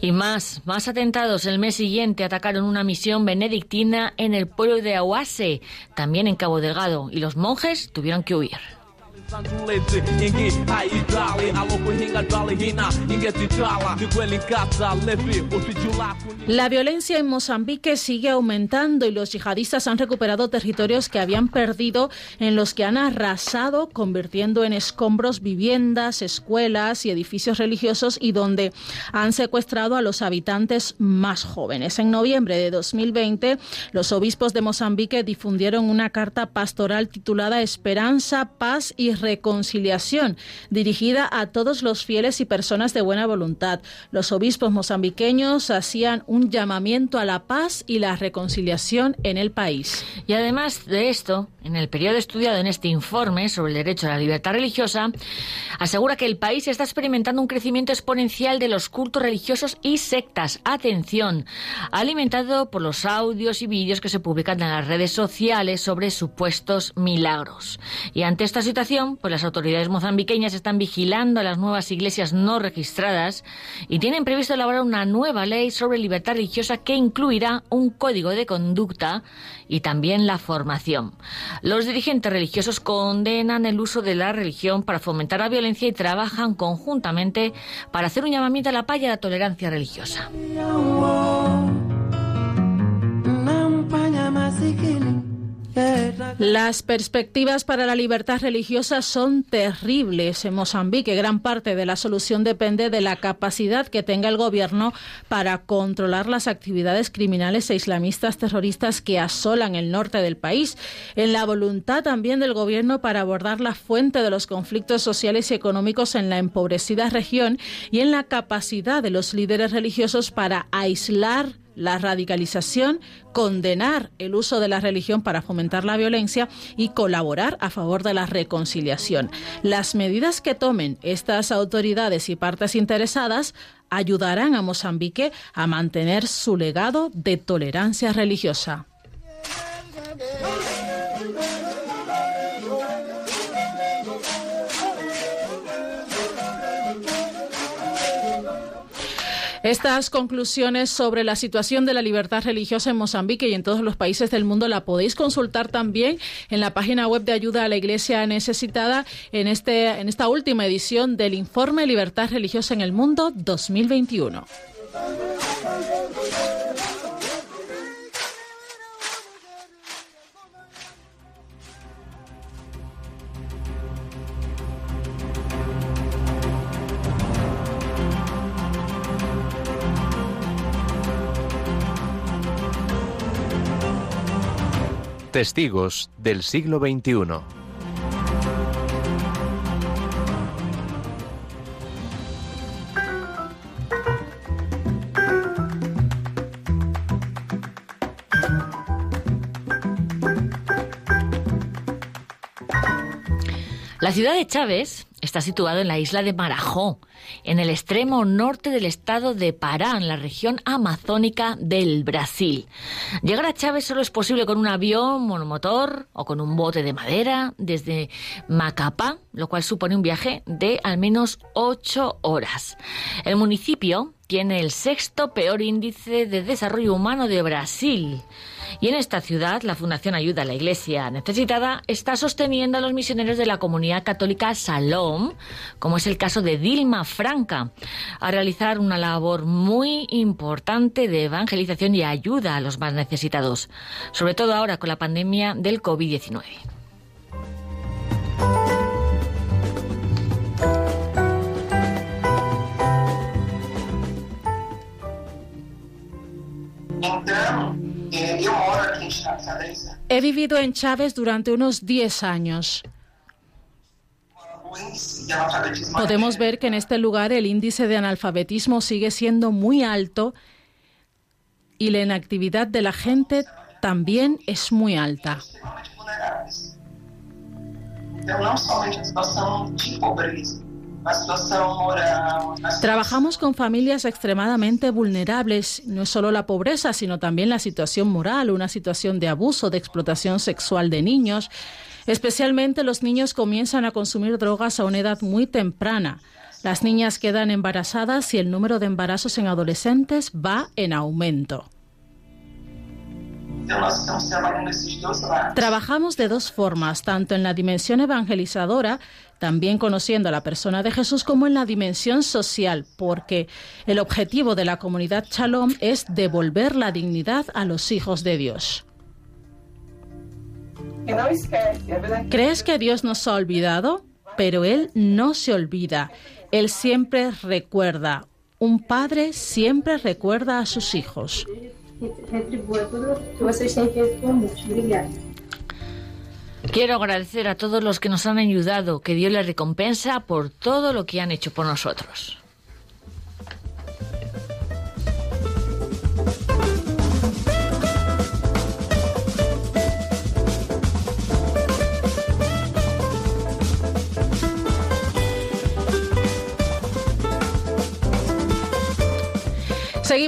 Y más, más atentados. El mes siguiente atacaron una misión benedictina en el pueblo de Ahuase, también en Cabo Delgado, y los monjes tuvieron que huir. La violencia en Mozambique sigue aumentando y los yihadistas han recuperado territorios que habían perdido en los que han arrasado, convirtiendo en escombros viviendas, escuelas y edificios religiosos y donde han secuestrado a los habitantes más jóvenes. En noviembre de 2020, los obispos de Mozambique difundieron una carta pastoral titulada Esperanza, Paz y Reconciliación, dirigida a todos los fieles y personas de buena voluntad. Los obispos mozambiqueños hacían un llamamiento a la paz y la reconciliación en el país. Y además de esto, en el periodo estudiado en este informe sobre el derecho a la libertad religiosa, asegura que el país está experimentando un crecimiento exponencial de los cultos religiosos y sectas. Atención, alimentado por los audios y vídeos que se publican en las redes sociales sobre supuestos milagros. Y ante esta situación, pues las autoridades mozambiqueñas están vigilando a las nuevas iglesias no registradas y tienen previsto elaborar una nueva ley sobre libertad religiosa que incluirá un código de conducta y también la formación. Los dirigentes religiosos condenan el uso de la religión para fomentar la violencia y trabajan conjuntamente para hacer un llamamiento a la paz y a la tolerancia religiosa. Las perspectivas para la libertad religiosa son terribles en Mozambique. Gran parte de la solución depende de la capacidad que tenga el gobierno para controlar las actividades criminales e islamistas terroristas que asolan el norte del país, en la voluntad también del gobierno para abordar la fuente de los conflictos sociales y económicos en la empobrecida región y en la capacidad de los líderes religiosos para aislar la radicalización, condenar el uso de la religión para fomentar la violencia y colaborar a favor de la reconciliación. Las medidas que tomen estas autoridades y partes interesadas ayudarán a Mozambique a mantener su legado de tolerancia religiosa. Estas conclusiones sobre la situación de la libertad religiosa en Mozambique y en todos los países del mundo la podéis consultar también en la página web de ayuda a la Iglesia necesitada en, este, en esta última edición del informe Libertad Religiosa en el Mundo 2021. Testigos del siglo XXI. La ciudad de Chávez está situado en la isla de Marajó, en el extremo norte del estado de Pará, en la región amazónica del Brasil. Llegar a Chávez solo es posible con un avión monomotor o con un bote de madera desde Macapá, lo cual supone un viaje de al menos ocho horas. El municipio tiene el sexto peor índice de desarrollo humano de Brasil. Y en esta ciudad, la Fundación Ayuda a la Iglesia Necesitada está sosteniendo a los misioneros de la comunidad católica Salom, como es el caso de Dilma Franca, a realizar una labor muy importante de evangelización y ayuda a los más necesitados, sobre todo ahora con la pandemia del COVID-19. He vivido en Chávez durante unos 10 años. Podemos ver que en este lugar el índice de analfabetismo sigue siendo muy alto y la inactividad de la gente también es muy alta. Trabajamos con familias extremadamente vulnerables, no es solo la pobreza, sino también la situación moral, una situación de abuso, de explotación sexual de niños. Especialmente los niños comienzan a consumir drogas a una edad muy temprana. Las niñas quedan embarazadas y el número de embarazos en adolescentes va en aumento. Trabajamos de dos formas, tanto en la dimensión evangelizadora, también conociendo a la persona de Jesús, como en la dimensión social, porque el objetivo de la comunidad Shalom es devolver la dignidad a los hijos de Dios. ¿Crees que Dios nos ha olvidado? Pero Él no se olvida. Él siempre recuerda. Un padre siempre recuerda a sus hijos. Quiero agradecer a todos los que nos han ayudado, que Dios les recompensa por todo lo que han hecho por nosotros.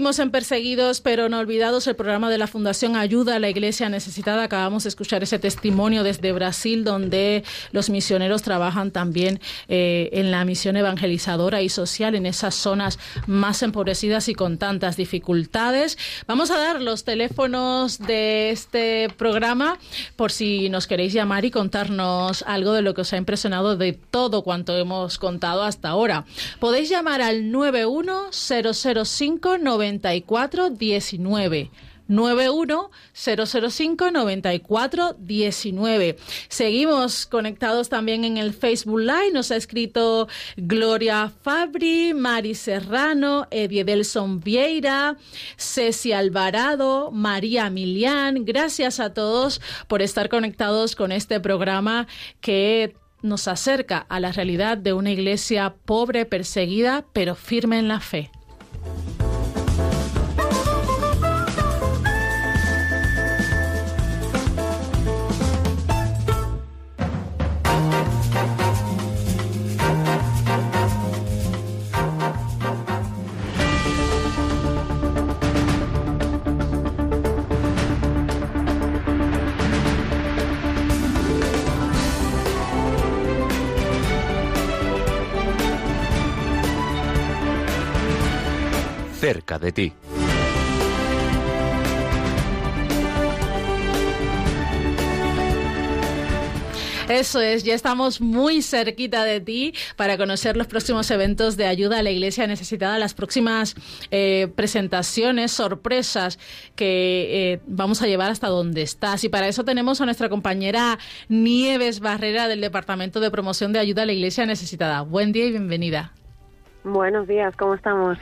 Seguimos en Perseguidos pero no olvidados, el programa de la Fundación Ayuda a la Iglesia Necesitada. Acabamos de escuchar ese testimonio desde Brasil, donde los misioneros trabajan también eh, en la misión evangelizadora y social en esas zonas más empobrecidas y con tantas dificultades. Vamos a dar los teléfonos de este programa por si nos queréis llamar y contarnos algo de lo que os ha impresionado de todo cuanto hemos contado hasta ahora. Podéis llamar al 91005 94 19. 91 005 94 19. Seguimos conectados también en el Facebook Live. Nos ha escrito Gloria Fabri, Mari Serrano, Edie Delson Vieira, Ceci Alvarado, María Milián. Gracias a todos por estar conectados con este programa que nos acerca a la realidad de una iglesia pobre, perseguida, pero firme en la fe. Cerca de ti. Eso es, ya estamos muy cerquita de ti para conocer los próximos eventos de ayuda a la iglesia necesitada, las próximas eh, presentaciones, sorpresas que eh, vamos a llevar hasta donde estás. Y para eso tenemos a nuestra compañera Nieves Barrera del Departamento de Promoción de Ayuda a la Iglesia Necesitada. Buen día y bienvenida. Buenos días, ¿cómo estamos?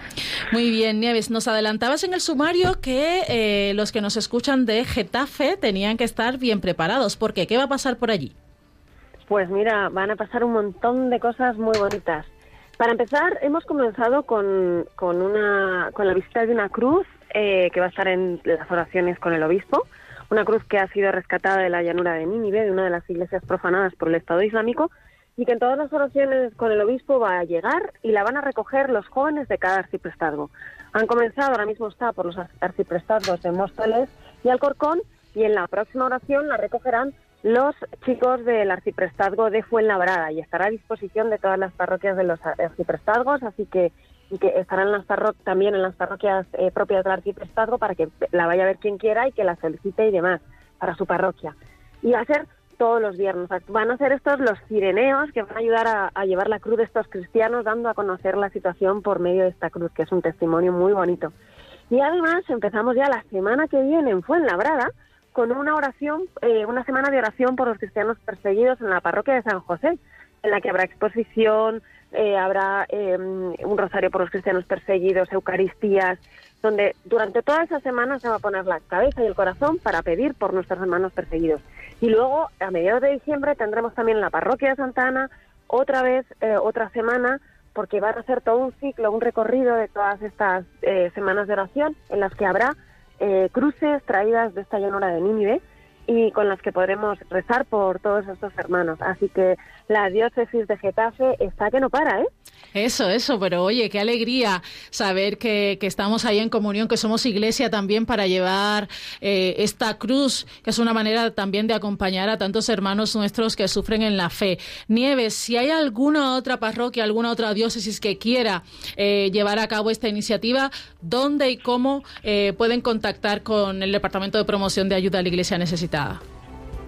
Muy bien, Nieves. Nos adelantabas en el sumario que eh, los que nos escuchan de Getafe tenían que estar bien preparados. ¿Por qué? ¿Qué va a pasar por allí? Pues mira, van a pasar un montón de cosas muy bonitas. Para empezar, hemos comenzado con, con, una, con la visita de una cruz eh, que va a estar en las oraciones con el obispo. Una cruz que ha sido rescatada de la llanura de Nínive, de una de las iglesias profanadas por el Estado Islámico, y que en todas las oraciones con el obispo va a llegar y la van a recoger los jóvenes de cada arciprestazgo. Han comenzado, ahora mismo está por los arciprestazgos de Móstoles y Alcorcón y en la próxima oración la recogerán los chicos del arciprestazgo de Fuenlabrada y estará a disposición de todas las parroquias de los arciprestazgos, así que y que estarán las también en las parroquias eh, propias del arciprestazgo para que la vaya a ver quien quiera y que la solicite y demás para su parroquia. Y va a ser todos los viernes. Van a ser estos los cireneos que van a ayudar a, llevar la cruz de estos cristianos, dando a conocer la situación por medio de esta cruz, que es un testimonio muy bonito. Y además empezamos ya la semana que viene en Fuenlabrada con una oración, eh, una semana de oración por los cristianos perseguidos en la parroquia de San José, en la que habrá exposición, eh, habrá em, un rosario por los cristianos perseguidos, Eucaristías, donde durante toda esa semana se va a poner la cabeza y el corazón para pedir por nuestros hermanos perseguidos. Y luego, a mediados de diciembre, tendremos también la parroquia de Santa Ana otra vez, eh, otra semana, porque van a ser todo un ciclo, un recorrido de todas estas eh, semanas de oración en las que habrá eh, cruces traídas de esta llanura de Nínive y con las que podremos rezar por todos estos hermanos. Así que la diócesis de Getafe está que no para, ¿eh? Eso, eso, pero oye, qué alegría saber que, estamos ahí en comunión, que somos iglesia también para llevar eh, esta cruz, que es una manera también de acompañar a tantos hermanos nuestros que sufren en la fe. Nieves, si hay alguna otra parroquia, alguna otra diócesis que quiera eh, llevar a cabo esta iniciativa, ¿dónde y cómo eh, pueden contactar con el Departamento de Promoción de Ayuda a la Iglesia Necesitada?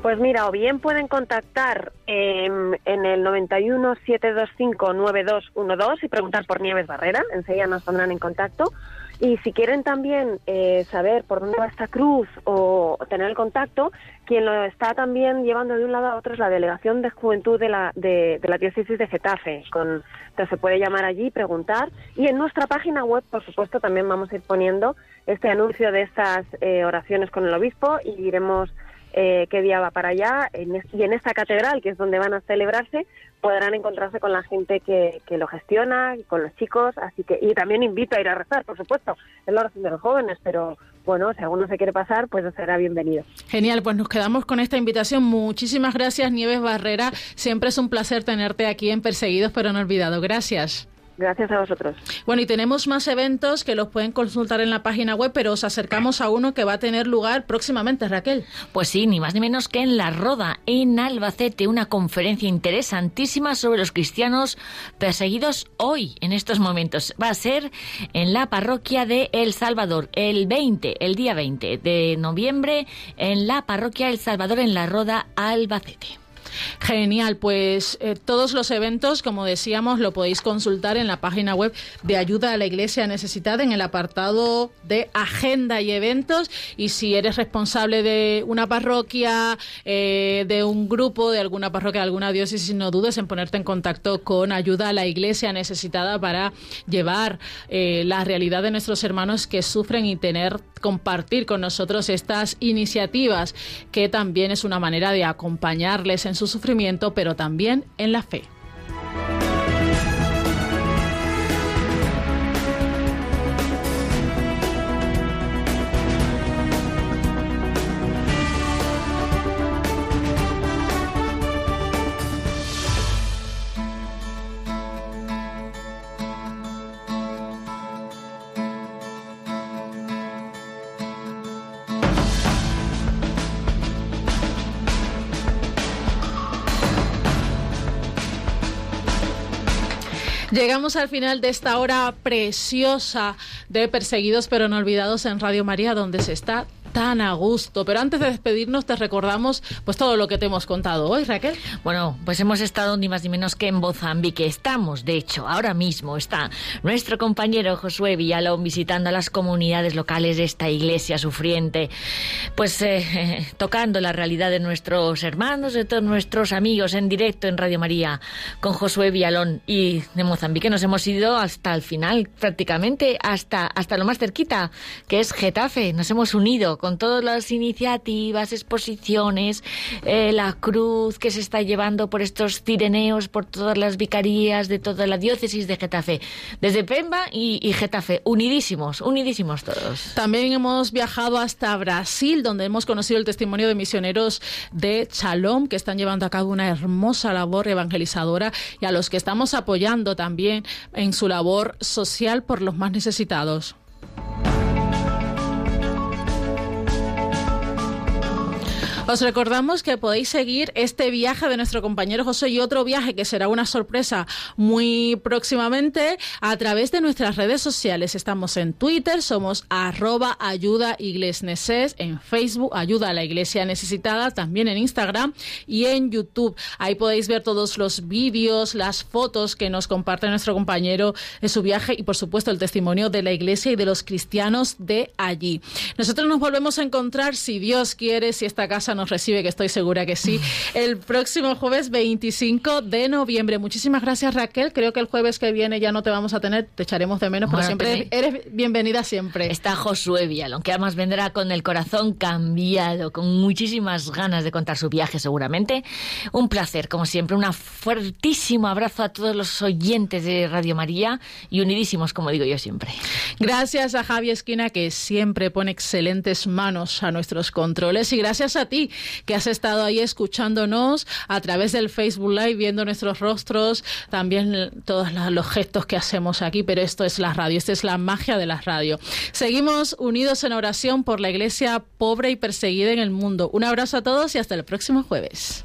Pues mira, o bien pueden contactar en el 91 725 9212 y preguntar por Nieves Barrera, enseguida nos pondrán en contacto. Y si quieren también eh, saber por dónde va esta cruz o tener el contacto, quien lo está también llevando de un lado a otro es la Delegación de Juventud de la, de, la Diócesis de Getafe. Con, entonces se puede llamar allí y preguntar. Y en nuestra página web, por supuesto, también vamos a ir poniendo este anuncio de estas eh, oraciones con el obispo y iremos eh, qué día va para allá y en esta catedral, que es donde van a celebrarse, podrán encontrarse con la gente que, que lo gestiona, con los chicos, así que y también invito a ir a rezar, por supuesto, es la oración de los jóvenes, pero bueno, si alguno se quiere pasar, pues será bienvenido. Genial, pues nos quedamos con esta invitación. Muchísimas gracias, Nieves Barrera. Siempre es un placer tenerte aquí en Perseguidos pero no olvidado. Gracias. Gracias a vosotros. Bueno, y tenemos más eventos que los pueden consultar en la página web, pero os acercamos a uno que va a tener lugar próximamente, Raquel. Pues sí, ni más ni menos que en La Roda, en Albacete, una conferencia interesantísima sobre los cristianos perseguidos hoy, en estos momentos. Va a ser en la parroquia de El Salvador, el 20, el día 20 de noviembre, en la parroquia El Salvador, en La Roda, Albacete. Genial, pues eh, todos los eventos, como decíamos, lo podéis consultar en la página web de Ayuda a la Iglesia Necesitada en el apartado de Agenda y Eventos. Y si eres responsable de una parroquia, eh, de un grupo, de alguna parroquia, de alguna diócesis, no dudes en ponerte en contacto con Ayuda a la Iglesia Necesitada para llevar eh, la realidad de nuestros hermanos que sufren y tener compartir con nosotros estas iniciativas que también es una manera de acompañarles en su sufrimiento, pero también en la fe. Llegamos al final de esta hora preciosa de Perseguidos pero no olvidados en Radio María, donde se está tan a gusto. Pero antes de despedirnos te recordamos pues todo lo que te hemos contado hoy, Raquel. Bueno, pues hemos estado ni más ni menos que en Mozambique. Estamos, de hecho, ahora mismo está nuestro compañero Josué Villalón visitando a las comunidades locales de esta iglesia sufriente, pues eh, [laughs] tocando la realidad de nuestros hermanos, de todos nuestros amigos en directo en Radio María con Josué Villalón y de Mozambique nos hemos ido hasta el final prácticamente hasta hasta lo más cerquita, que es Getafe. Nos hemos unido con todas las iniciativas, exposiciones, eh, la cruz que se está llevando por estos cireneos, por todas las vicarías de toda la diócesis de Getafe, desde Pemba y, y Getafe, unidísimos, unidísimos todos. También hemos viajado hasta Brasil, donde hemos conocido el testimonio de misioneros de Shalom, que están llevando a cabo una hermosa labor evangelizadora y a los que estamos apoyando también en su labor social por los más necesitados. Os recordamos que podéis seguir este viaje de nuestro compañero José y otro viaje que será una sorpresa muy próximamente a través de nuestras redes sociales. Estamos en Twitter, somos arroba ayuda iglesneses, en Facebook ayuda a la iglesia necesitada, también en Instagram y en YouTube. Ahí podéis ver todos los vídeos, las fotos que nos comparte nuestro compañero de su viaje y por supuesto el testimonio de la iglesia y de los cristianos de allí. Nosotros nos volvemos a encontrar si Dios quiere, si esta casa nos recibe, que estoy segura que sí, el próximo jueves 25 de noviembre. Muchísimas gracias, Raquel. Creo que el jueves que viene ya no te vamos a tener, te echaremos de menos, pero siempre eres bienvenida siempre. Está Josué Villalón, que además vendrá con el corazón cambiado, con muchísimas ganas de contar su viaje seguramente. Un placer, como siempre, un fuertísimo abrazo a todos los oyentes de Radio María y unidísimos, como digo yo siempre. Gracias a Javi Esquina, que siempre pone excelentes manos a nuestros controles, y gracias a ti que has estado ahí escuchándonos a través del Facebook Live, viendo nuestros rostros, también todos los gestos que hacemos aquí, pero esto es la radio, esta es la magia de la radio. Seguimos unidos en oración por la iglesia pobre y perseguida en el mundo. Un abrazo a todos y hasta el próximo jueves.